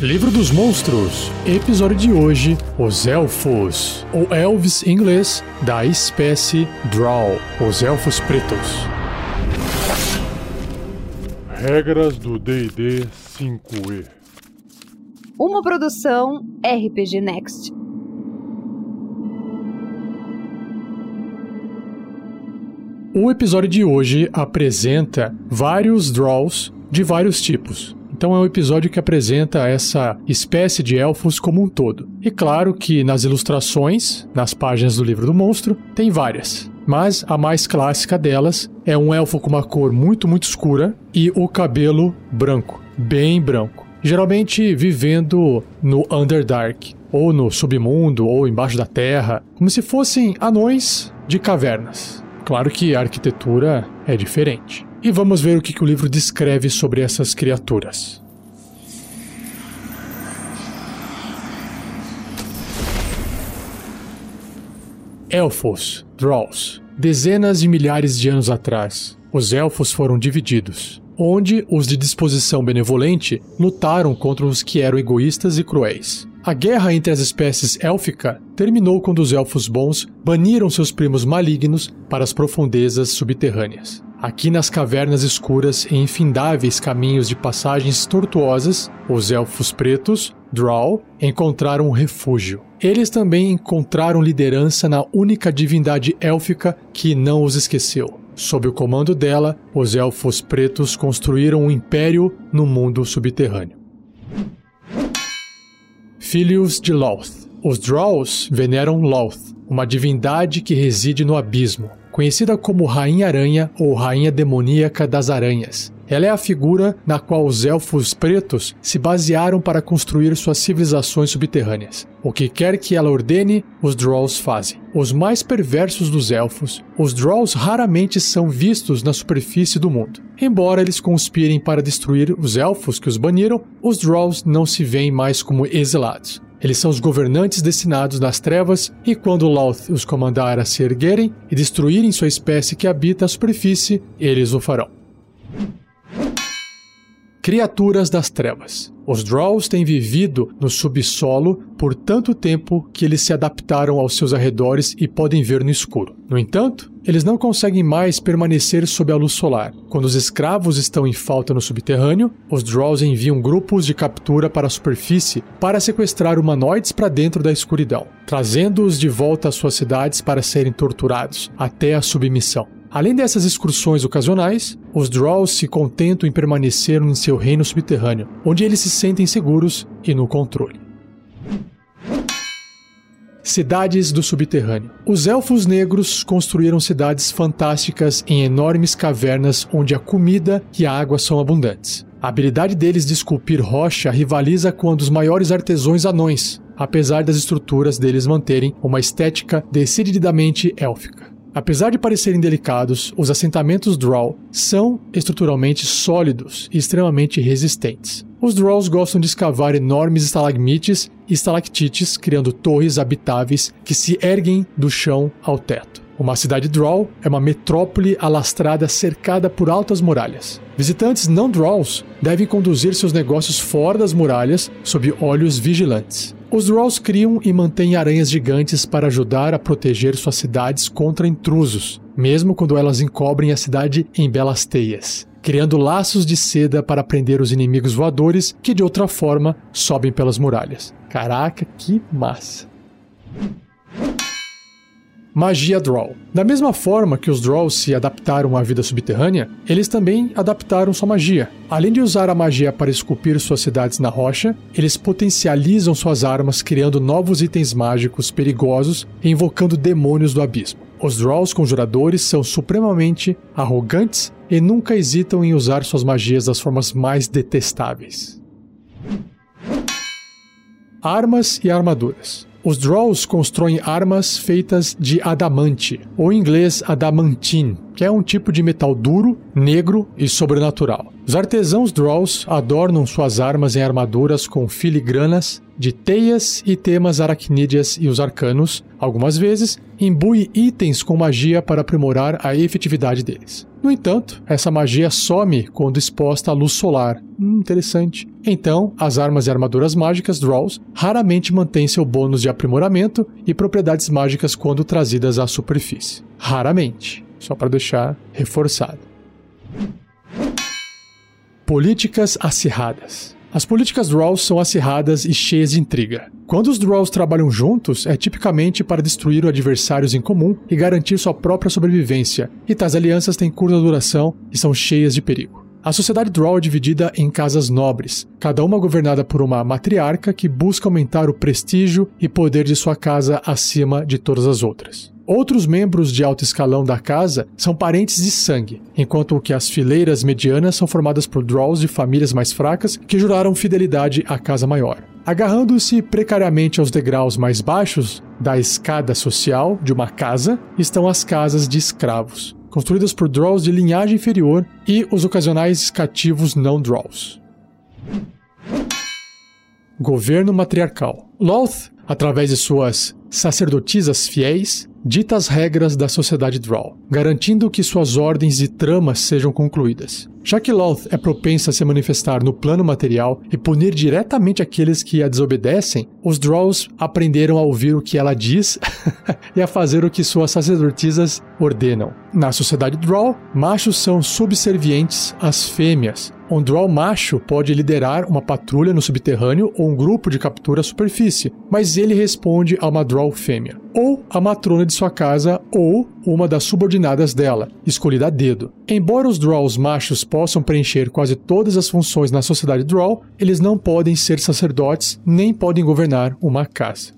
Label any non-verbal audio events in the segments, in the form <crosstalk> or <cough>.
Livro dos Monstros, episódio de hoje: Os Elfos, ou Elves em inglês, da espécie Drow, os Elfos Pretos. Regras do DD 5E Uma produção RPG Next. O episódio de hoje apresenta vários Draws de vários tipos. Então é um episódio que apresenta essa espécie de elfos como um todo. E claro que nas ilustrações, nas páginas do livro do monstro, tem várias. Mas a mais clássica delas é um elfo com uma cor muito, muito escura e o cabelo branco, bem branco. Geralmente vivendo no Underdark, ou no submundo, ou embaixo da terra, como se fossem anões de cavernas. Claro que a arquitetura é diferente. E vamos ver o que, que o livro descreve sobre essas criaturas. Elfos, Drolls. Dezenas de milhares de anos atrás, os elfos foram divididos, onde os de disposição benevolente lutaram contra os que eram egoístas e cruéis. A guerra entre as espécies élfica terminou quando os elfos bons baniram seus primos malignos para as profundezas subterrâneas. Aqui nas cavernas escuras e infindáveis caminhos de passagens tortuosas, os elfos pretos, Drow, encontraram um refúgio. Eles também encontraram liderança na única divindade élfica que não os esqueceu. Sob o comando dela, os elfos pretos construíram um império no mundo subterrâneo. Filhos de Loth. Os Drows veneram Loth, uma divindade que reside no abismo, conhecida como Rainha Aranha ou Rainha Demoníaca das Aranhas. Ela é a figura na qual os elfos pretos se basearam para construir suas civilizações subterrâneas. O que quer que ela ordene, os Drolls fazem. Os mais perversos dos elfos, os Drolls raramente são vistos na superfície do mundo. Embora eles conspirem para destruir os elfos que os baniram, os Drolls não se veem mais como exilados. Eles são os governantes destinados nas trevas, e quando Lauth os comandar a se erguerem e destruírem sua espécie que habita a superfície, eles o farão. Criaturas das Trevas. Os Drolls têm vivido no subsolo por tanto tempo que eles se adaptaram aos seus arredores e podem ver no escuro. No entanto, eles não conseguem mais permanecer sob a luz solar. Quando os escravos estão em falta no subterrâneo, os Drolls enviam grupos de captura para a superfície para sequestrar humanoides para dentro da escuridão, trazendo-os de volta às suas cidades para serem torturados até a submissão. Além dessas excursões ocasionais, os Drolls se contentam em permanecer em seu reino subterrâneo, onde eles se sentem seguros e no controle. Cidades do subterrâneo. Os elfos negros construíram cidades fantásticas em enormes cavernas onde a comida e a água são abundantes. A habilidade deles de esculpir rocha rivaliza com a dos maiores artesãos anões, apesar das estruturas deles manterem uma estética decididamente élfica. Apesar de parecerem delicados, os assentamentos Drow são estruturalmente sólidos e extremamente resistentes. Os Drolls gostam de escavar enormes estalagmites e estalactites, criando torres habitáveis que se erguem do chão ao teto. Uma cidade Drow é uma metrópole alastrada cercada por altas muralhas. Visitantes não Drolls devem conduzir seus negócios fora das muralhas sob olhos vigilantes. Os Drolls criam e mantêm aranhas gigantes para ajudar a proteger suas cidades contra intrusos, mesmo quando elas encobrem a cidade em belas teias, criando laços de seda para prender os inimigos voadores que de outra forma sobem pelas muralhas. Caraca, que massa! Magia Draw. Da mesma forma que os Drolls se adaptaram à vida subterrânea, eles também adaptaram sua magia. Além de usar a magia para esculpir suas cidades na rocha, eles potencializam suas armas criando novos itens mágicos perigosos e invocando demônios do abismo. Os Drolls conjuradores são supremamente arrogantes e nunca hesitam em usar suas magias das formas mais detestáveis. Armas e armaduras. Os Drolls constroem armas feitas de adamante, ou em inglês adamantine, que é um tipo de metal duro, negro e sobrenatural. Os artesãos Drolls adornam suas armas em armaduras com filigranas de teias e temas aracnídeas e os arcanos, algumas vezes, imbui itens com magia para aprimorar a efetividade deles. No entanto, essa magia some quando exposta à luz solar. Hum, interessante. Então, as armas e armaduras mágicas Draws raramente mantêm seu bônus de aprimoramento e propriedades mágicas quando trazidas à superfície. Raramente. Só para deixar reforçado. Políticas acirradas. As políticas Draws são acirradas e cheias de intriga. Quando os Draws trabalham juntos, é tipicamente para destruir adversários em comum e garantir sua própria sobrevivência, e tais alianças têm curta duração e são cheias de perigo. A sociedade Draw é dividida em casas nobres, cada uma governada por uma matriarca que busca aumentar o prestígio e poder de sua casa acima de todas as outras. Outros membros de alto escalão da casa são parentes de sangue, enquanto que as fileiras medianas são formadas por draws de famílias mais fracas que juraram fidelidade à casa maior. Agarrando-se precariamente aos degraus mais baixos da escada social de uma casa estão as casas de escravos, construídas por draws de linhagem inferior e os ocasionais cativos não draws. Governo matriarcal. Loth, através de suas sacerdotisas fiéis, dita as regras da sociedade Draw, garantindo que suas ordens e tramas sejam concluídas. Já que Loth é propensa a se manifestar no plano material e punir diretamente aqueles que a desobedecem, os Draws aprenderam a ouvir o que ela diz <laughs> e a fazer o que suas sacerdotisas ordenam. Na sociedade Draw, machos são subservientes às fêmeas, um Drow macho pode liderar uma patrulha no subterrâneo ou um grupo de captura à superfície, mas ele responde a uma Drow fêmea, ou a matrona de sua casa, ou uma das subordinadas dela, escolhida a dedo. Embora os Drows machos possam preencher quase todas as funções na sociedade Drow, eles não podem ser sacerdotes nem podem governar uma casa.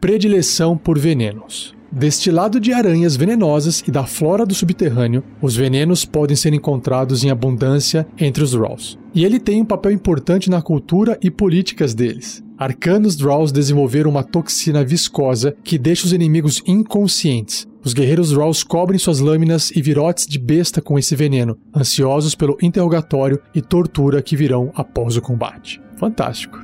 Predileção por venenos. Destilado de aranhas venenosas e da flora do subterrâneo, os venenos podem ser encontrados em abundância entre os Drolls. E ele tem um papel importante na cultura e políticas deles. Arcanos Drolls desenvolveram uma toxina viscosa que deixa os inimigos inconscientes. Os guerreiros Drolls cobrem suas lâminas e virotes de besta com esse veneno, ansiosos pelo interrogatório e tortura que virão após o combate. Fantástico.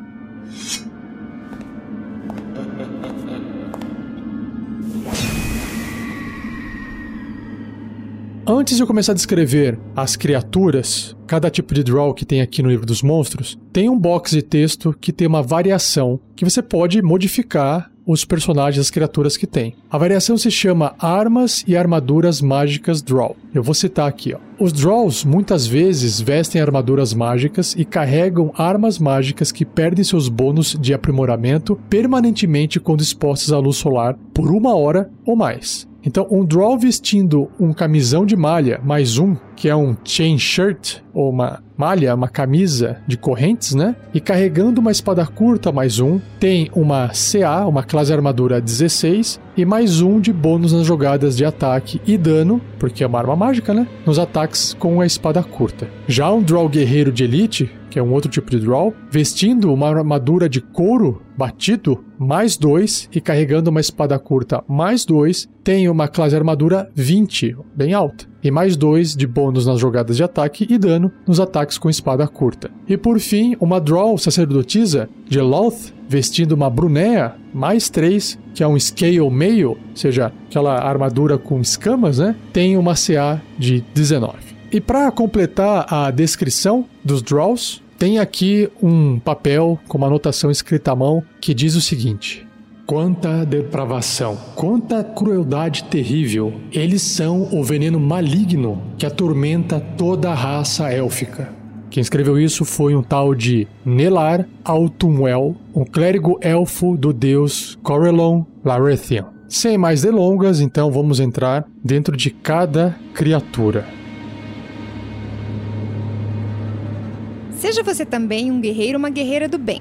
Antes de eu começar a descrever as criaturas, cada tipo de draw que tem aqui no livro dos monstros, tem um box de texto que tem uma variação que você pode modificar os personagens, as criaturas que tem. A variação se chama Armas e Armaduras Mágicas Draw. Eu vou citar aqui, ó. Os Draws muitas vezes vestem armaduras mágicas e carregam armas mágicas que perdem seus bônus de aprimoramento permanentemente quando expostas à luz solar por uma hora ou mais. Então, um draw vestindo um camisão de malha mais um, que é um chain shirt, ou uma malha, uma camisa de correntes, né? E carregando uma espada curta mais um, tem uma CA, uma classe armadura 16, e mais um de bônus nas jogadas de ataque e dano, porque é uma arma mágica, né? Nos ataques com a espada curta. Já um draw guerreiro de elite, que é um outro tipo de draw, vestindo uma armadura de couro batido, mais 2, e carregando uma espada curta, mais 2, tem uma classe armadura 20, bem alta, e mais 2 de bônus nas jogadas de ataque e dano nos ataques com espada curta. E por fim, uma draw sacerdotisa de Loth, vestindo uma brunéa, mais 3, que é um scale meio, ou seja, aquela armadura com escamas, né? Tem uma CA de 19. E para completar a descrição dos draws, tem aqui um papel com uma anotação escrita à mão que diz o seguinte: Quanta depravação, quanta crueldade terrível. Eles são o veneno maligno que atormenta toda a raça élfica. Quem escreveu isso foi um tal de Nelar Autumwell, um clérigo elfo do deus Corellon Larethian. Sem mais delongas, então vamos entrar dentro de cada criatura. Seja você também um guerreiro ou uma guerreira do bem.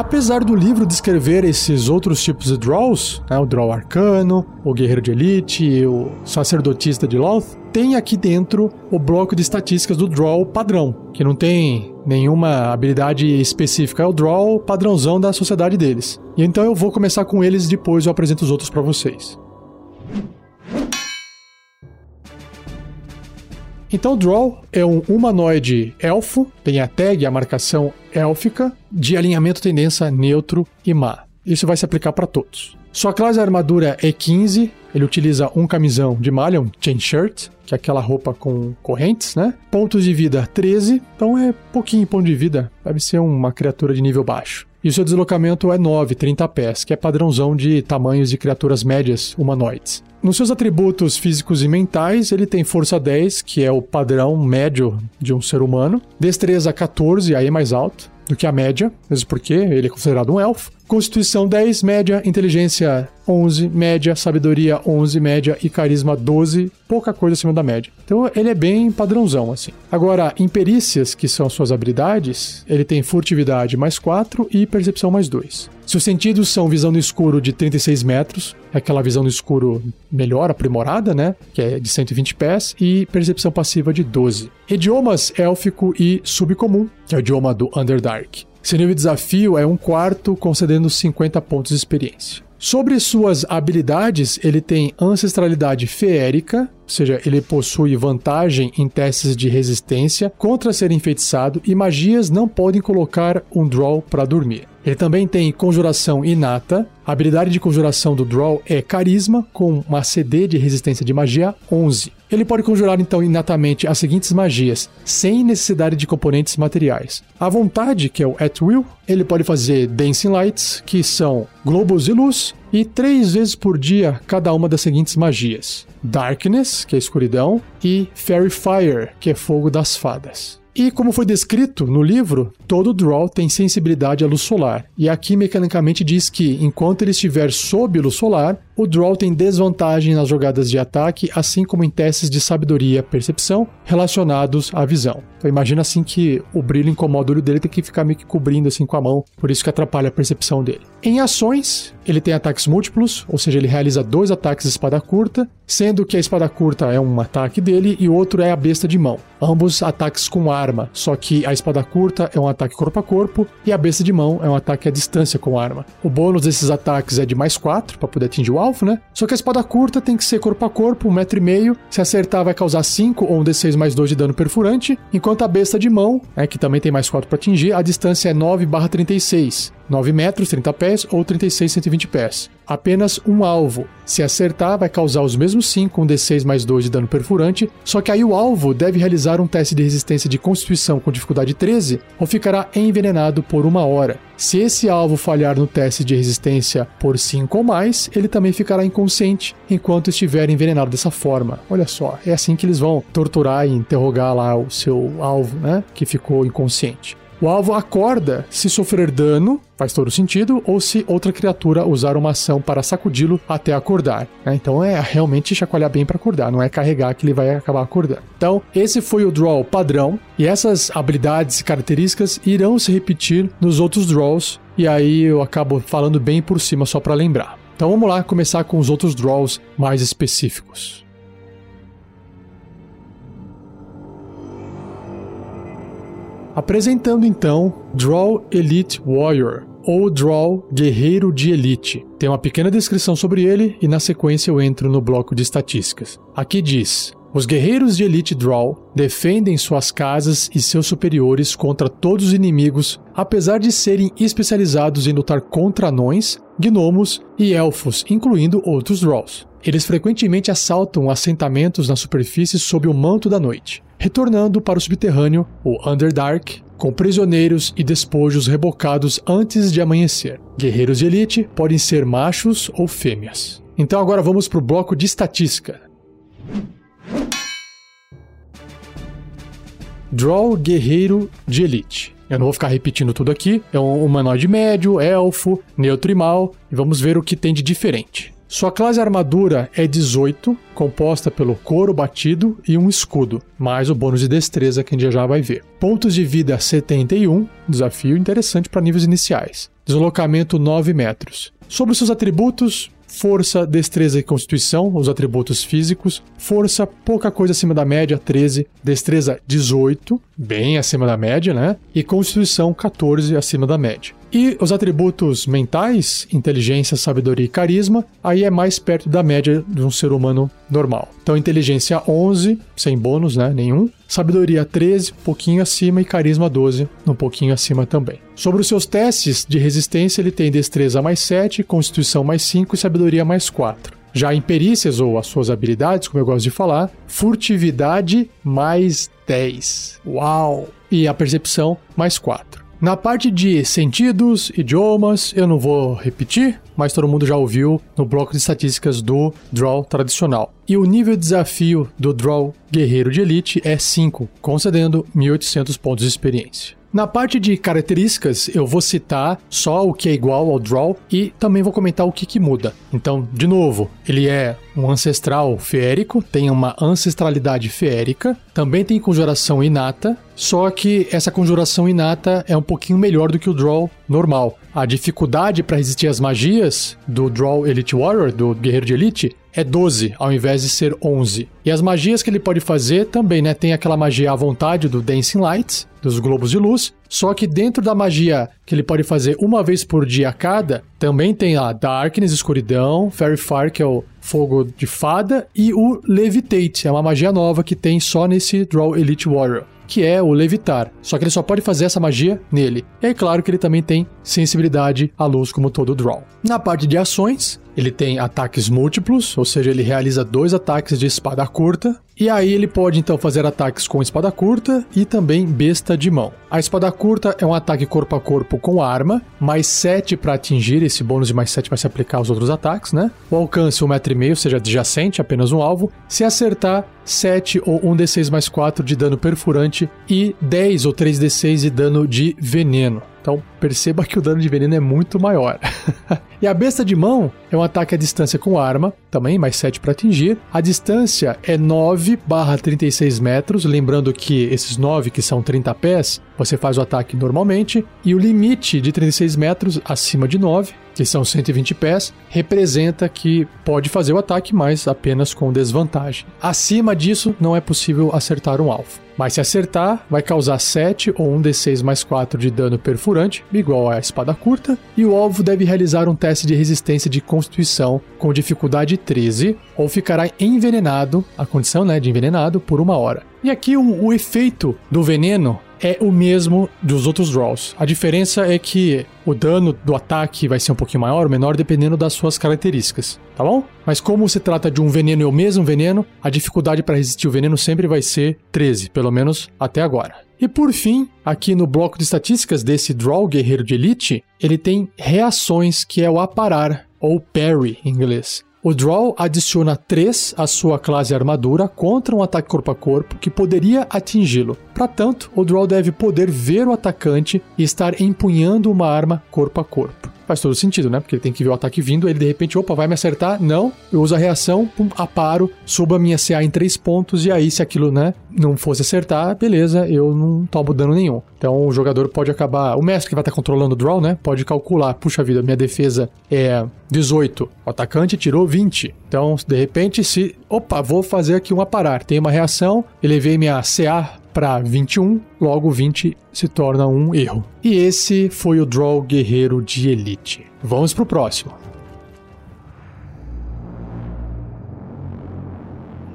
Apesar do livro descrever esses outros tipos de draws, né, o draw arcano, o guerreiro de elite, o sacerdotista de Loth, tem aqui dentro o bloco de estatísticas do draw padrão, que não tem nenhuma habilidade específica, é o draw padrãozão da sociedade deles. E então eu vou começar com eles depois eu apresento os outros para vocês. Então, Draw é um humanoide elfo, tem a tag, a marcação élfica, de alinhamento tendência neutro e má. Isso vai se aplicar para todos. Sua classe armadura é 15, ele utiliza um camisão de malha, um chain shirt, que é aquela roupa com correntes, né? Pontos de vida 13, então é pouquinho ponto de vida, deve ser uma criatura de nível baixo. E o seu deslocamento é 9, 30 pés, que é padrãozão de tamanhos de criaturas médias humanoides. Nos seus atributos físicos e mentais, ele tem força 10, que é o padrão médio de um ser humano, destreza 14, aí é mais alto do que a média, mesmo porque ele é considerado um elfo. Constituição 10, média, inteligência 11, média, sabedoria 11, média e carisma 12, pouca coisa acima da média. Então ele é bem padrãozão assim. Agora, em perícias, que são suas habilidades, ele tem furtividade mais 4 e percepção mais 2. Seus sentidos são visão no escuro de 36 metros, é aquela visão no escuro melhor, aprimorada, né? Que é de 120 pés, e percepção passiva de 12. Idiomas élfico e subcomum, que é o idioma do Underdark. Seu nível de desafio é um quarto, concedendo 50 pontos de experiência. Sobre suas habilidades, ele tem ancestralidade feérica, ou seja, ele possui vantagem em testes de resistência contra ser enfeitiçado e magias não podem colocar um draw para dormir. Ele também tem conjuração inata. A habilidade de conjuração do Draw é carisma, com uma CD de resistência de magia 11. Ele pode conjurar então inatamente as seguintes magias, sem necessidade de componentes materiais. A vontade, que é o At Will, ele pode fazer Dancing Lights, que são globos de luz, e três vezes por dia cada uma das seguintes magias: Darkness, que é escuridão, e Fairy Fire, que é fogo das fadas. E como foi descrito no livro, todo draw tem sensibilidade à luz solar. E aqui mecanicamente diz que enquanto ele estiver sob luz solar, o draw tem desvantagem nas jogadas de ataque, assim como em testes de sabedoria, percepção relacionados à visão. Então imagina assim que o brilho incomoda o olho dele, tem que ficar meio que cobrindo assim com a mão, por isso que atrapalha a percepção dele. Em ações, ele tem ataques múltiplos, ou seja, ele realiza dois ataques de espada curta, sendo que a espada curta é um ataque dele e o outro é a besta de mão. Ambos ataques com arma, só que a espada curta é um ataque corpo a corpo e a besta de mão é um ataque à distância com arma. O bônus desses ataques é de mais 4 para poder atingir o alvo, né? Só que a espada curta tem que ser corpo a corpo, um metro e meio. Se acertar, vai causar 5 ou um D6 mais 2 de dano perfurante, enquanto a besta de mão, é, que também tem mais 4 para atingir, a distância é 9/36. 9 metros, 30 pés ou 36, 120 pés. Apenas um alvo. Se acertar, vai causar os mesmos 5 com um D6 mais 2 de dano perfurante, só que aí o alvo deve realizar um teste de resistência de constituição com dificuldade 13 ou ficará envenenado por uma hora. Se esse alvo falhar no teste de resistência por 5 ou mais, ele também ficará inconsciente enquanto estiver envenenado dessa forma. Olha só, é assim que eles vão torturar e interrogar lá o seu alvo, né, que ficou inconsciente. O alvo acorda se sofrer dano, faz todo sentido, ou se outra criatura usar uma ação para sacudi-lo até acordar. Né? Então é realmente chacoalhar bem para acordar, não é carregar que ele vai acabar acordando. Então, esse foi o draw padrão, e essas habilidades e características irão se repetir nos outros draws, e aí eu acabo falando bem por cima só para lembrar. Então vamos lá começar com os outros draws mais específicos. Apresentando então Draw Elite Warrior, ou Draw Guerreiro de Elite. Tem uma pequena descrição sobre ele e na sequência eu entro no bloco de estatísticas. Aqui diz: os guerreiros de Elite Draw defendem suas casas e seus superiores contra todos os inimigos, apesar de serem especializados em lutar contra anões, gnomos e elfos, incluindo outros Draws. Eles frequentemente assaltam assentamentos na superfície sob o manto da noite, retornando para o subterrâneo, o Underdark, com prisioneiros e despojos rebocados antes de amanhecer. Guerreiros de elite podem ser machos ou fêmeas. Então agora vamos para o bloco de estatística. Draw Guerreiro de Elite. Eu não vou ficar repetindo tudo aqui. É um humanoide médio, elfo, neutro e mal. E vamos ver o que tem de diferente. Sua classe armadura é 18, composta pelo couro batido e um escudo, mais o bônus de destreza que a gente já vai ver. Pontos de vida 71, desafio interessante para níveis iniciais. deslocamento 9 metros. Sobre seus atributos, força, destreza e constituição, os atributos físicos. Força, pouca coisa acima da média, 13. Destreza, 18, bem acima da média, né? E constituição, 14, acima da média. E os atributos mentais, inteligência, sabedoria e carisma, aí é mais perto da média de um ser humano normal. Então, inteligência 11, sem bônus, né? Nenhum. Sabedoria 13, pouquinho acima, e carisma 12, um pouquinho acima também. Sobre os seus testes de resistência, ele tem destreza mais 7, constituição mais 5 e sabedoria mais 4. Já em perícias ou as suas habilidades, como eu gosto de falar, furtividade mais 10. Uau! E a percepção mais 4. Na parte de sentidos, idiomas, eu não vou repetir, mas todo mundo já ouviu no bloco de estatísticas do Draw tradicional. E o nível de desafio do Draw Guerreiro de Elite é 5, concedendo 1800 pontos de experiência. Na parte de características, eu vou citar só o que é igual ao Draw e também vou comentar o que, que muda. Então, de novo, ele é um ancestral feérico, tem uma ancestralidade feérica, também tem conjuração inata, só que essa conjuração inata é um pouquinho melhor do que o Draw normal. A dificuldade para resistir às magias do Draw Elite Warrior, do Guerreiro de Elite, é 12, ao invés de ser 11. E as magias que ele pode fazer também, né? Tem aquela magia à vontade do Dancing Lights, dos globos de luz, só que dentro da magia que ele pode fazer uma vez por dia cada, também tem a Darkness, escuridão, Fairy Fire, que é o fogo de fada, e o Levitate, é uma magia nova que tem só nesse Draw Elite Warrior que é o levitar. Só que ele só pode fazer essa magia nele. E é claro que ele também tem sensibilidade à luz, como todo Draw. Na parte de ações, ele tem ataques múltiplos, ou seja, ele realiza dois ataques de espada curta. E aí ele pode então fazer ataques com espada curta e também besta de mão. A espada curta é um ataque corpo a corpo com arma, mais 7 para atingir, esse bônus de mais 7 vai se aplicar aos outros ataques, né? O alcance 1,5m, ou seja, adjacente, apenas um alvo. Se acertar, 7 ou 1d6 mais 4 de dano perfurante e 10 ou 3d6 de dano de veneno. Então perceba que o dano de veneno é muito maior. <laughs> e a besta de mão é um ataque à distância com arma, também mais 7 para atingir. A distância é 9 barra 36 metros, lembrando que esses 9 que são 30 pés, você faz o ataque normalmente, e o limite de 36 metros acima de 9 que são 120 pés, representa que pode fazer o ataque, mas apenas com desvantagem. Acima disso, não é possível acertar um alvo. Mas se acertar, vai causar 7 ou 1d6 mais 4 de dano perfurante, igual à espada curta, e o alvo deve realizar um teste de resistência de constituição com dificuldade 13, ou ficará envenenado, a condição né, de envenenado, por uma hora. E aqui o, o efeito do veneno é o mesmo dos outros draws. A diferença é que o dano do ataque vai ser um pouquinho maior ou menor dependendo das suas características, tá bom? Mas como se trata de um veneno e o mesmo veneno, a dificuldade para resistir o veneno sempre vai ser 13, pelo menos até agora. E por fim, aqui no bloco de estatísticas desse Draw Guerreiro de Elite, ele tem reações que é o aparar, ou parry em inglês. O Draw adiciona 3 à sua classe armadura contra um ataque corpo a corpo que poderia atingi-lo. Para tanto, o Draw deve poder ver o atacante e estar empunhando uma arma corpo a corpo faz todo sentido, né? Porque ele tem que ver o ataque vindo, ele de repente, opa, vai me acertar? Não, eu uso a reação, pum, aparo, subo a minha CA em 3 pontos, e aí, se aquilo, né, não fosse acertar, beleza, eu não tomo dano nenhum. Então o jogador pode acabar. O mestre que vai estar controlando o draw, né? Pode calcular. Puxa vida, minha defesa é 18. O atacante tirou 20. Então, de repente, se. Opa, vou fazer aqui um aparar. Tem uma reação, elevei minha CA para 21, logo 20 se torna um erro. E esse foi o Draw Guerreiro de Elite. Vamos pro próximo.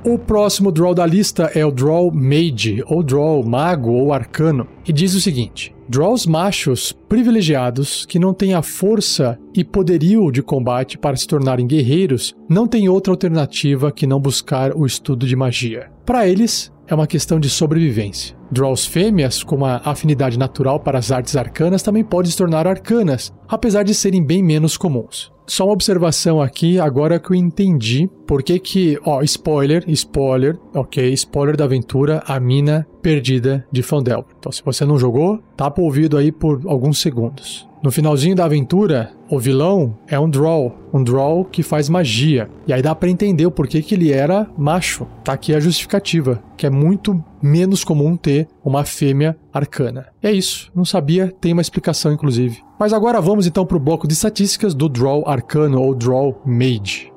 O próximo draw da lista é o Draw Mage, ou Draw Mago ou Arcano, e diz o seguinte: Draws machos privilegiados que não têm a força e poderio de combate para se tornarem guerreiros não têm outra alternativa que não buscar o estudo de magia. Para eles, é uma questão de sobrevivência. Draws fêmeas, com uma afinidade natural para as artes arcanas, também podem se tornar arcanas, apesar de serem bem menos comuns. Só uma observação aqui, agora que eu entendi por que que, ó, spoiler, spoiler, ok, spoiler da aventura, a mina perdida de Fandelver. Então, se você não jogou, tapa o ouvido aí por alguns segundos. No finalzinho da aventura, o vilão é um Draw, um Draw que faz magia. E aí dá para entender o porquê que ele era macho. Tá aqui a justificativa, que é muito menos comum ter uma fêmea arcana. É isso, não sabia, tem uma explicação inclusive. Mas agora vamos então para o bloco de estatísticas do Draw arcano ou Draw Mage.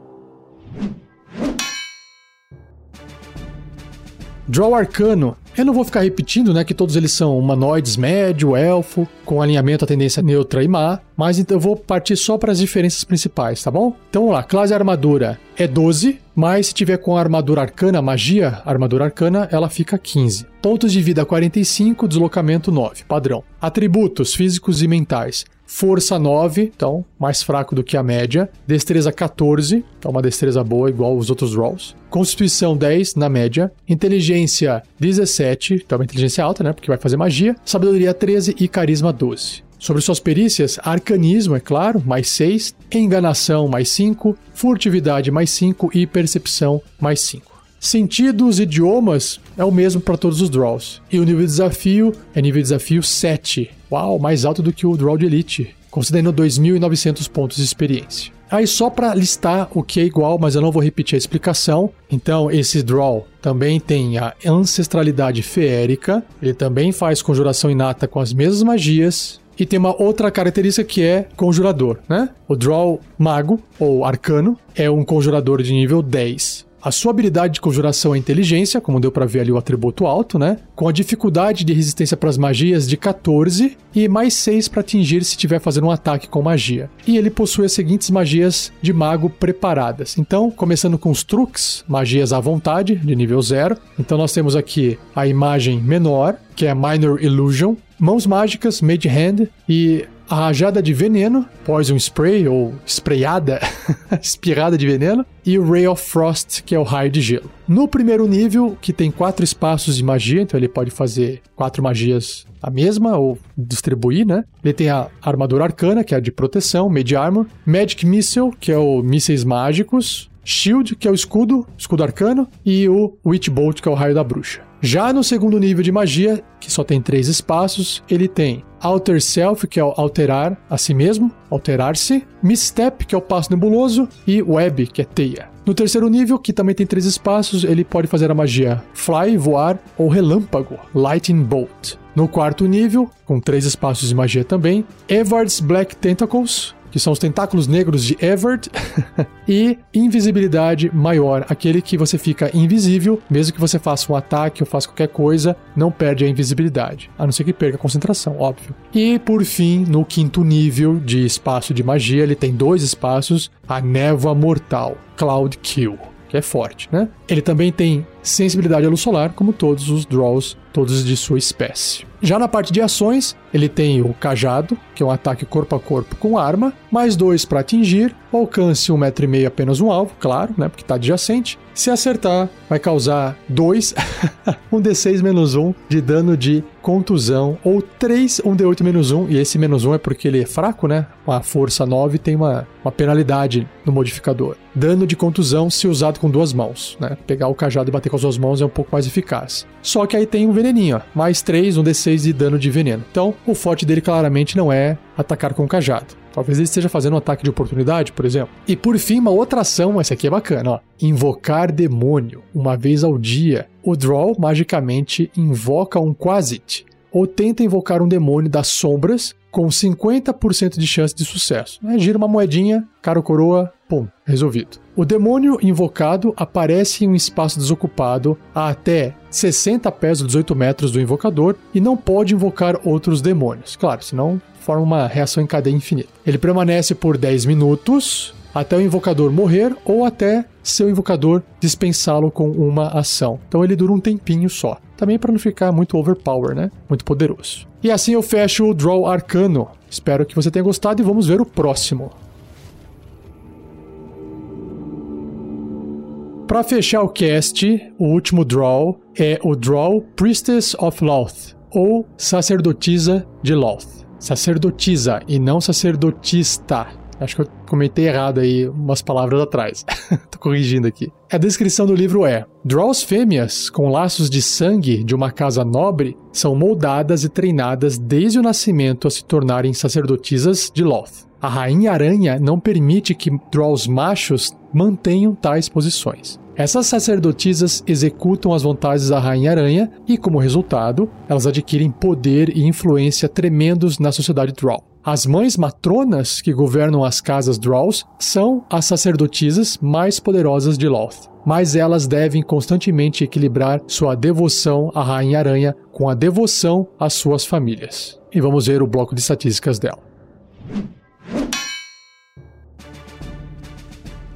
Draw Arcano. Eu não vou ficar repetindo, né, que todos eles são humanoides médio, elfo, com alinhamento à tendência neutra e má, mas então eu vou partir só para as diferenças principais, tá bom? Então vamos lá, classe armadura é 12, mas se tiver com armadura arcana, magia, armadura arcana, ela fica 15. Pontos de vida 45, deslocamento 9, padrão. Atributos físicos e mentais. Força 9, então mais fraco do que a média. Destreza 14, então uma destreza boa, igual os outros rolls. Constituição 10, na média. Inteligência 17, então uma inteligência alta, né? Porque vai fazer magia. Sabedoria 13 e carisma 12. Sobre suas perícias, arcanismo, é claro, mais 6, enganação, mais 5, furtividade, mais 5 e percepção, mais 5. Sentidos, idiomas, é o mesmo para todos os draws. E o nível de desafio é nível de desafio 7. Uau, mais alto do que o draw de elite, considerando 2.900 pontos de experiência. Aí só para listar o que é igual, mas eu não vou repetir a explicação. Então, esse draw também tem a ancestralidade feérica, ele também faz conjuração inata com as mesmas magias, e tem uma outra característica que é conjurador, né? O Draw Mago, ou Arcano, é um conjurador de nível 10. A sua habilidade de conjuração é inteligência, como deu para ver ali o atributo alto, né? Com a dificuldade de resistência para as magias de 14 e mais 6 para atingir se estiver fazendo um ataque com magia. E ele possui as seguintes magias de mago preparadas. Então, começando com os truques, magias à vontade, de nível 0. Então nós temos aqui a imagem menor, que é Minor Illusion, mãos mágicas, Mage Hand e a rajada de veneno, Poison Spray ou sprayada, <laughs> espirrada de veneno, e o Ray of Frost, que é o raio de gelo. No primeiro nível, que tem quatro espaços de magia, então ele pode fazer quatro magias a mesma ou distribuir, né? Ele tem a armadura arcana, que é a de proteção, Mage Armor, Magic Missile, que é o mísseis mágicos, Shield, que é o escudo, escudo arcano, e o Witch Bolt, que é o raio da bruxa. Já no segundo nível de magia, que só tem três espaços, ele tem Alter Self, que é o alterar a si mesmo, alterar-se, Misstep, que é o passo nebuloso, e Web, que é teia. No terceiro nível, que também tem três espaços, ele pode fazer a magia Fly, voar ou relâmpago, Lightning Bolt. No quarto nível, com três espaços de magia também, Evard's Black Tentacles, que são os tentáculos negros de Evert, <laughs> e invisibilidade maior, aquele que você fica invisível, mesmo que você faça um ataque ou faça qualquer coisa, não perde a invisibilidade, a não ser que perca a concentração, óbvio. E por fim, no quinto nível de espaço de magia, ele tem dois espaços, a névoa mortal, Cloud Kill que é forte, né? Ele também tem sensibilidade à luz solar, como todos os draws, todos de sua espécie. Já na parte de ações, ele tem o cajado, que é um ataque corpo a corpo com arma, mais dois para atingir, alcance um metro e meio apenas um alvo, claro, né? Porque está adjacente. Se acertar, vai causar 2, <laughs> um D6 menos 1 um de dano de contusão, ou 3, um D8 menos 1, um, e esse menos 1 um é porque ele é fraco, né? A força 9 tem uma, uma penalidade no modificador. Dano de contusão se usado com duas mãos, né? Pegar o cajado e bater com as duas mãos é um pouco mais eficaz. Só que aí tem um veneninho, ó, mais 3, um D6 de dano de veneno. Então, o forte dele claramente não é atacar com o cajado. Talvez ele esteja fazendo um ataque de oportunidade, por exemplo. E por fim, uma outra ação, essa aqui é bacana, ó. Invocar demônio. Uma vez ao dia, o Draw magicamente invoca um Quasit, ou tenta invocar um demônio das sombras com 50% de chance de sucesso. É, gira uma moedinha, cara coroa, pum, resolvido. O demônio invocado aparece em um espaço desocupado a até 60 pés ou 18 metros do invocador e não pode invocar outros demônios. Claro, senão forma uma reação em cadeia infinita. Ele permanece por 10 minutos até o invocador morrer ou até seu invocador dispensá-lo com uma ação. Então ele dura um tempinho só. Também para não ficar muito overpower, né? Muito poderoso. E assim eu fecho o Draw Arcano. Espero que você tenha gostado e vamos ver o próximo. Para fechar o cast, o último draw é o Draw Priestess of Loth, ou Sacerdotisa de Loth. Sacerdotisa e não sacerdotista. Acho que eu comentei errado aí umas palavras atrás. <laughs> Tô corrigindo aqui. A descrição do livro é: Draws fêmeas com laços de sangue de uma casa nobre são moldadas e treinadas desde o nascimento a se tornarem sacerdotisas de Loth. A rainha aranha não permite que Draws machos mantenham tais posições. Essas sacerdotisas executam as vontades da Rainha Aranha e, como resultado, elas adquirem poder e influência tremendos na sociedade Drow. As mães matronas que governam as casas Drows são as sacerdotisas mais poderosas de Loth, mas elas devem constantemente equilibrar sua devoção à Rainha Aranha com a devoção às suas famílias. E vamos ver o bloco de estatísticas dela.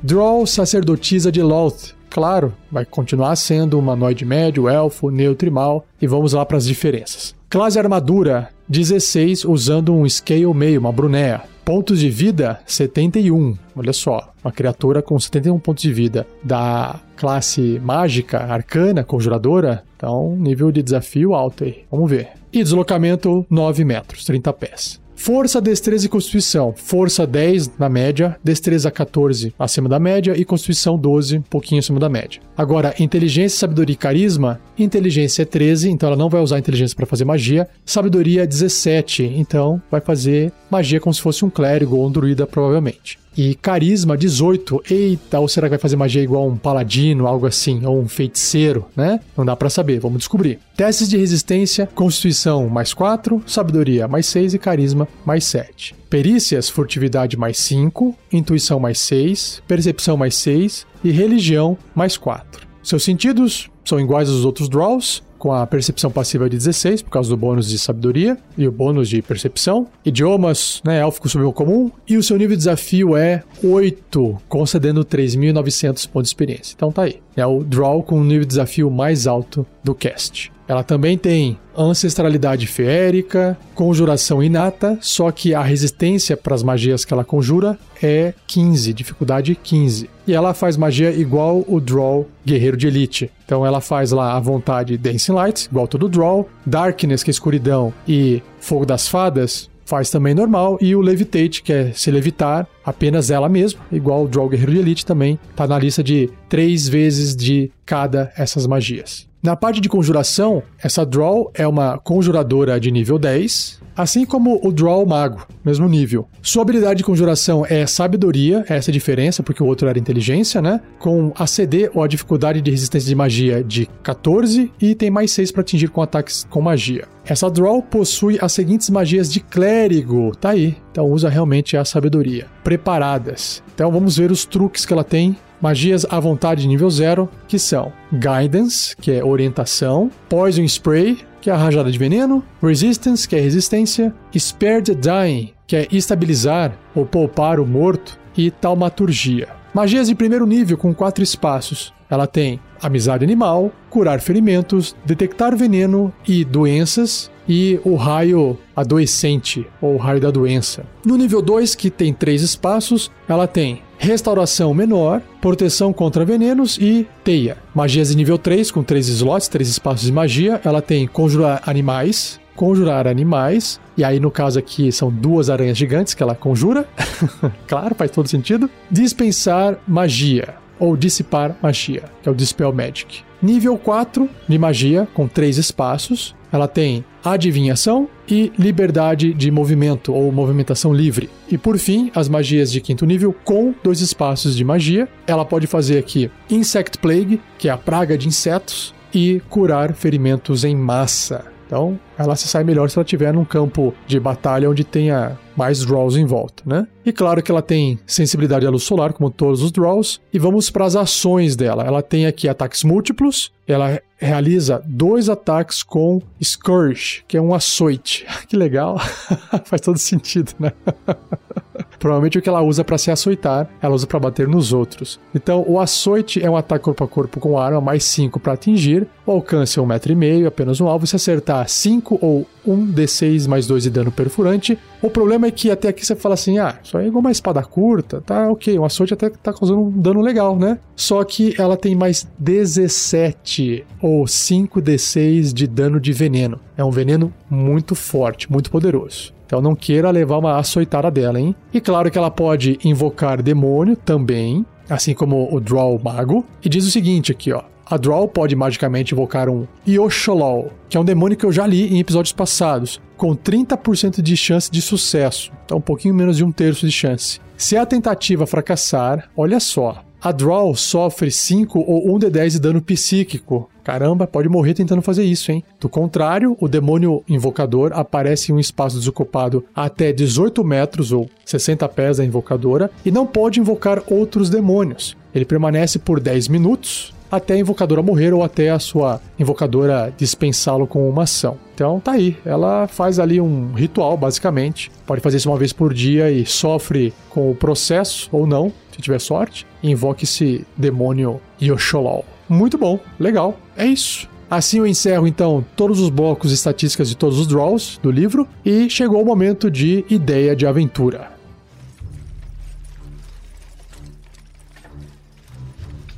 Drow sacerdotisa de Loth claro, vai continuar sendo humanoide médio, elfo, neutro e mal, e vamos lá para as diferenças. Classe armadura 16 usando um scale meio, uma brunéa. Pontos de vida 71. Olha só, uma criatura com 71 pontos de vida da classe mágica, arcana, conjuradora. Então, nível de desafio alto aí. Vamos ver. E deslocamento 9 metros, 30 pés. Força, destreza e constituição. Força 10 na média, destreza 14 acima da média e constituição 12, um pouquinho acima da média. Agora, inteligência, sabedoria e carisma. Inteligência é 13, então ela não vai usar inteligência para fazer magia. Sabedoria 17, então vai fazer magia como se fosse um clérigo ou um druida, provavelmente. E carisma 18. Eita, ou será que vai fazer magia igual um paladino, algo assim, ou um feiticeiro, né? Não dá para saber, vamos descobrir. Testes de resistência, constituição mais 4, sabedoria mais 6 e carisma mais 7. Perícias, furtividade mais 5, intuição mais 6, percepção mais 6 e religião mais 4. Seus sentidos são iguais aos outros draws, com a percepção passiva de 16, por causa do bônus de sabedoria e o bônus de percepção. Idiomas, né, élfico subiu comum. E o seu nível de desafio é 8, concedendo 3.900 pontos de experiência. Então tá aí. É o draw com o nível de desafio mais alto do cast. Ela também tem ancestralidade feérica, conjuração inata, só que a resistência para as magias que ela conjura é 15, dificuldade 15. E ela faz magia igual o Draw Guerreiro de Elite. Então ela faz lá a vontade Dancing Light, igual todo Draw, Darkness, que é escuridão, e Fogo das Fadas, faz também normal, e o Levitate, que é se levitar, apenas ela mesma, igual o Draw Guerreiro de Elite também, tá na lista de três vezes de cada essas magias. Na parte de conjuração, essa Draw é uma conjuradora de nível 10, assim como o Draw Mago, mesmo nível. Sua habilidade de conjuração é sabedoria, essa é a diferença, porque o outro era inteligência, né? Com a CD ou a dificuldade de resistência de magia de 14 e tem mais 6 para atingir com ataques com magia. Essa Draw possui as seguintes magias de clérigo, tá aí. Então usa realmente a sabedoria. Preparadas. Então vamos ver os truques que ela tem magias à vontade nível 0, que são Guidance, que é orientação, Poison Spray, que é a rajada de veneno, Resistance, que é resistência, Spare the Dying, que é estabilizar ou poupar o morto, e Taumaturgia. Magias de primeiro nível com quatro espaços. Ela tem Amizade Animal, Curar Ferimentos, Detectar Veneno e Doenças, e o raio adoecente, ou raio da doença. No nível 2, que tem três espaços, ela tem restauração menor, proteção contra venenos e teia. Magias de nível 3, com 3 slots, 3 espaços de magia. Ela tem conjurar animais, conjurar animais, e aí no caso aqui são duas aranhas gigantes que ela conjura. <laughs> claro, faz todo sentido. Dispensar magia, ou dissipar magia, que é o Dispel Magic. Nível 4 de magia, com 3 espaços. Ela tem adivinhação e liberdade de movimento ou movimentação livre. E por fim, as magias de quinto nível com dois espaços de magia. Ela pode fazer aqui Insect Plague, que é a praga de insetos, e curar ferimentos em massa. Então, ela se sai melhor se ela estiver num campo de batalha onde tenha mais draws em volta, né? E claro que ela tem sensibilidade à luz solar, como todos os draws. E vamos para as ações dela. Ela tem aqui ataques múltiplos. Ela realiza dois ataques com Scourge, que é um açoite. <laughs> que legal. <laughs> Faz todo sentido, né? <laughs> Provavelmente o que ela usa para se açoitar, ela usa para bater nos outros. Então, o açoite é um ataque corpo a corpo com arma, mais 5 para atingir. O alcance é 1,5m, um apenas um alvo. Se acertar 5 ou 1 D6 mais 2 de dano perfurante, O problema é que até aqui você fala assim: ah, isso aí é igual uma espada curta, tá ok, um açoite até tá causando um dano legal, né? Só que ela tem mais 17 ou 5d6 de dano de veneno. É um veneno muito forte, muito poderoso. Então não queira levar uma açoitada dela, hein? E claro que ela pode invocar demônio também, assim como o Draw Mago. E diz o seguinte aqui, ó. A Draw pode magicamente invocar um Yosholol, que é um demônio que eu já li em episódios passados, com 30% de chance de sucesso, então um pouquinho menos de um terço de chance. Se a tentativa fracassar, olha só, a Draw sofre 5 ou 1 de 10 de dano psíquico. Caramba, pode morrer tentando fazer isso, hein? Do contrário, o demônio invocador aparece em um espaço desocupado até 18 metros ou 60 pés da invocadora e não pode invocar outros demônios. Ele permanece por 10 minutos até a invocadora morrer ou até a sua invocadora dispensá-lo com uma ação. Então tá aí, ela faz ali um ritual basicamente. Pode fazer isso uma vez por dia e sofre com o processo ou não, se tiver sorte. E invoca esse demônio Yosholol. Muito bom, legal. É isso. Assim eu encerro então todos os blocos estatísticas de todos os draws do livro e chegou o momento de ideia de aventura.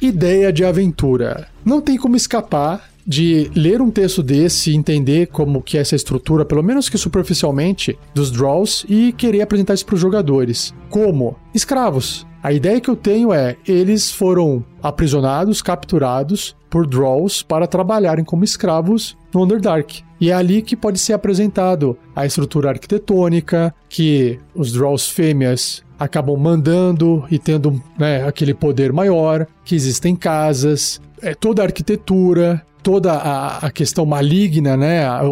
Ideia de aventura. Não tem como escapar de ler um texto desse entender como que é essa estrutura, pelo menos que superficialmente, dos draws e querer apresentar isso para os jogadores. Como? Escravos. A ideia que eu tenho é, eles foram aprisionados, capturados por draws para trabalharem como escravos no Underdark. E é ali que pode ser apresentado a estrutura arquitetônica, que os draws fêmeas acabam mandando e tendo né, aquele poder maior, que existem casas, é, toda a arquitetura, toda a, a questão maligna, né, a,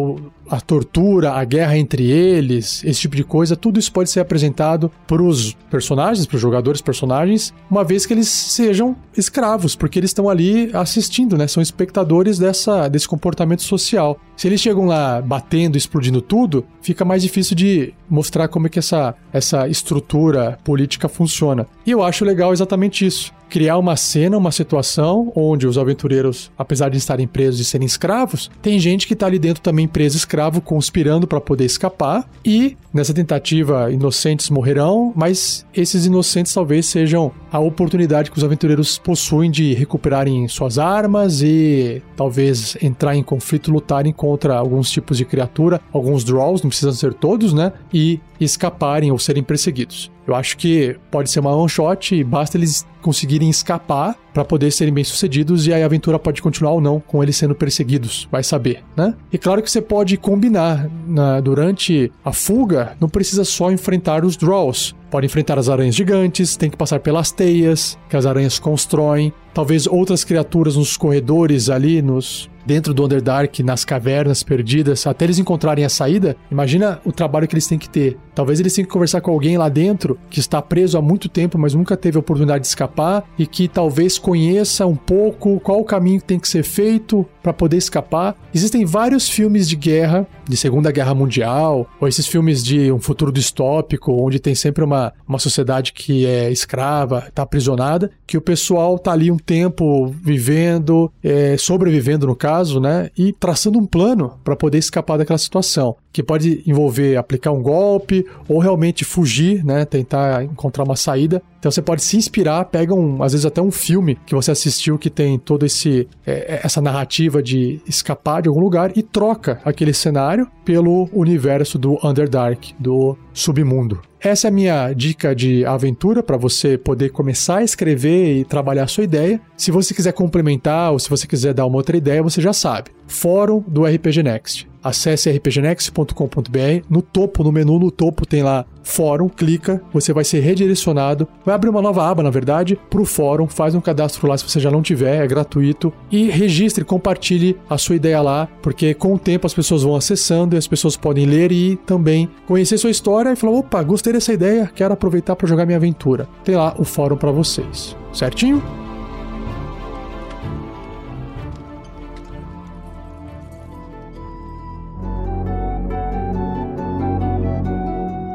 a, tortura, a guerra entre eles, esse tipo de coisa, tudo isso pode ser apresentado para os personagens, para os jogadores personagens, uma vez que eles sejam escravos, porque eles estão ali assistindo, né, são espectadores dessa, desse comportamento social. Se eles chegam lá batendo, explodindo tudo, fica mais difícil de mostrar como é que essa, essa estrutura política funciona. E eu acho legal exatamente isso criar uma cena, uma situação onde os aventureiros, apesar de estarem presos e serem escravos, tem gente que está ali dentro também preso escravo, conspirando para poder escapar. E nessa tentativa, inocentes morrerão, mas esses inocentes talvez sejam a oportunidade que os aventureiros possuem de recuperarem suas armas e talvez entrar em conflito, lutarem contra alguns tipos de criatura, alguns draws, não precisam ser todos, né? E escaparem ou serem perseguidos. Eu acho que pode ser uma one shot e basta eles conseguirem escapar para poder serem bem-sucedidos e aí a aventura pode continuar ou não com eles sendo perseguidos, vai saber, né? E claro que você pode combinar na, durante a fuga, não precisa só enfrentar os draws. Pode enfrentar as aranhas gigantes, tem que passar pelas teias que as aranhas constroem, talvez outras criaturas nos corredores ali, nos dentro do Underdark, nas cavernas perdidas, até eles encontrarem a saída, imagina o trabalho que eles têm que ter. Talvez eles tenham que conversar com alguém lá dentro que está preso há muito tempo, mas nunca teve a oportunidade de escapar e que talvez conheça um pouco qual o caminho que tem que ser feito para poder escapar. Existem vários filmes de guerra, de Segunda Guerra Mundial, ou esses filmes de um futuro distópico, onde tem sempre uma, uma sociedade que é escrava, está aprisionada, que o pessoal tá ali um tempo vivendo, é, sobrevivendo no caso, né? E traçando um plano para poder escapar daquela situação que pode envolver aplicar um golpe ou realmente fugir, né, tentar encontrar uma saída. Então você pode se inspirar, pega um, às vezes até um filme que você assistiu que tem todo esse é, essa narrativa de escapar de algum lugar e troca aquele cenário pelo universo do Underdark, do submundo. Essa é a minha dica de aventura para você poder começar a escrever e trabalhar a sua ideia. Se você quiser complementar ou se você quiser dar uma outra ideia, você já sabe. Fórum do RPG Next. Acesse rpgnext.com.br. No topo, no menu, no topo tem lá fórum, clica, você vai ser redirecionado, vai abrir uma nova aba, na verdade, para o fórum, faz um cadastro lá se você já não tiver, é gratuito, e registre, compartilhe a sua ideia lá, porque com o tempo as pessoas vão acessando e as pessoas podem ler e também conhecer sua história e falar, opa, gostei dessa ideia, quero aproveitar para jogar minha aventura. Tem lá o fórum para vocês, certinho?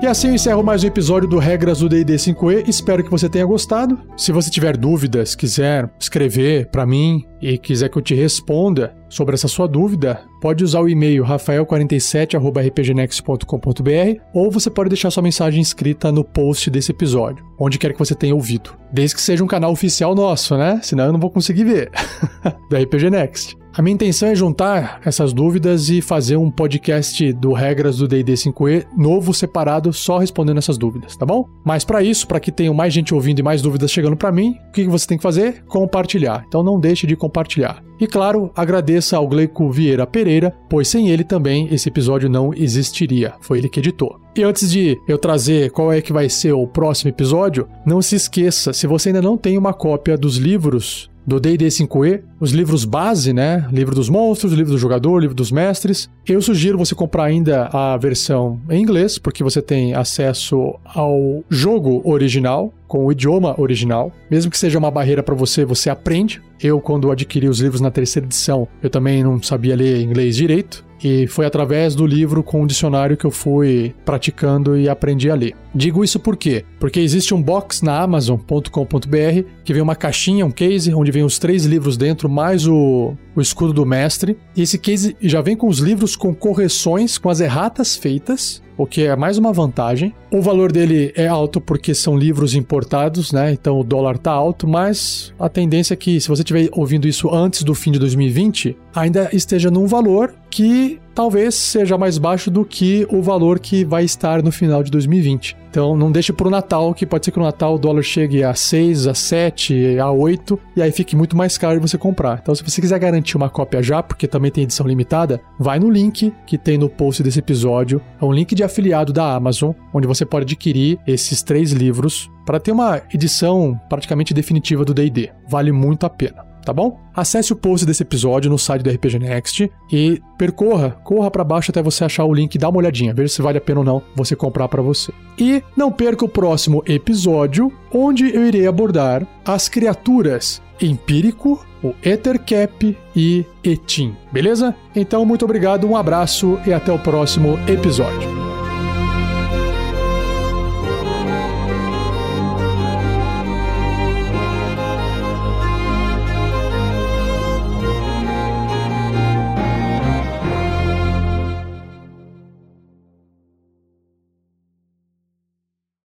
Assim eu encerro mais um episódio do Regras do D&D 5e. Espero que você tenha gostado. Se você tiver dúvidas, quiser escrever para mim, e quiser que eu te responda sobre essa sua dúvida, pode usar o e-mail rafael47@rpgnext.com.br ou você pode deixar sua mensagem escrita no post desse episódio, onde quer que você tenha ouvido. Desde que seja um canal oficial nosso, né? Senão eu não vou conseguir ver. <laughs> da RPG Next. A minha intenção é juntar essas dúvidas e fazer um podcast do Regras do D&D 5e novo, separado, só respondendo essas dúvidas, tá bom? Mas para isso, para que tenha mais gente ouvindo e mais dúvidas chegando para mim, o que você tem que fazer? Compartilhar. Então não deixe de compartilhar. E claro, agradeça ao Gleico Vieira Pereira, pois sem ele também esse episódio não existiria. Foi ele que editou. E antes de eu trazer qual é que vai ser o próximo episódio, não se esqueça, se você ainda não tem uma cópia dos livros do D&D 5e, os livros base, né? Livro dos monstros, livro do jogador, livro dos mestres. Eu sugiro você comprar ainda a versão em inglês, porque você tem acesso ao jogo original, com o idioma original. Mesmo que seja uma barreira para você, você aprende. Eu, quando adquiri os livros na terceira edição, eu também não sabia ler inglês direito. E foi através do livro com o dicionário que eu fui praticando e aprendi a ler. Digo isso por quê? Porque existe um box na Amazon.com.br que vem uma caixinha, um case, onde vem os três livros dentro, mais o, o escudo do mestre. E esse case já vem com os livros com correções, com as erratas feitas o que é mais uma vantagem. O valor dele é alto porque são livros importados, né? Então o dólar tá alto, mas a tendência é que se você estiver ouvindo isso antes do fim de 2020, ainda esteja num valor que talvez seja mais baixo do que o valor que vai estar no final de 2020. Então não deixe para o Natal, que pode ser que no Natal o dólar chegue a 6, a 7, a 8, e aí fique muito mais caro de você comprar. Então se você quiser garantir uma cópia já, porque também tem edição limitada, vai no link que tem no post desse episódio. É um link de afiliado da Amazon, onde você pode adquirir esses três livros para ter uma edição praticamente definitiva do D&D. Vale muito a pena tá bom? Acesse o post desse episódio no site do RPG Next e percorra, corra para baixo até você achar o link, dá uma olhadinha, veja se vale a pena ou não você comprar para você. E não perca o próximo episódio, onde eu irei abordar as criaturas Empírico, o Ethercap e Etim, beleza? Então, muito obrigado, um abraço e até o próximo episódio.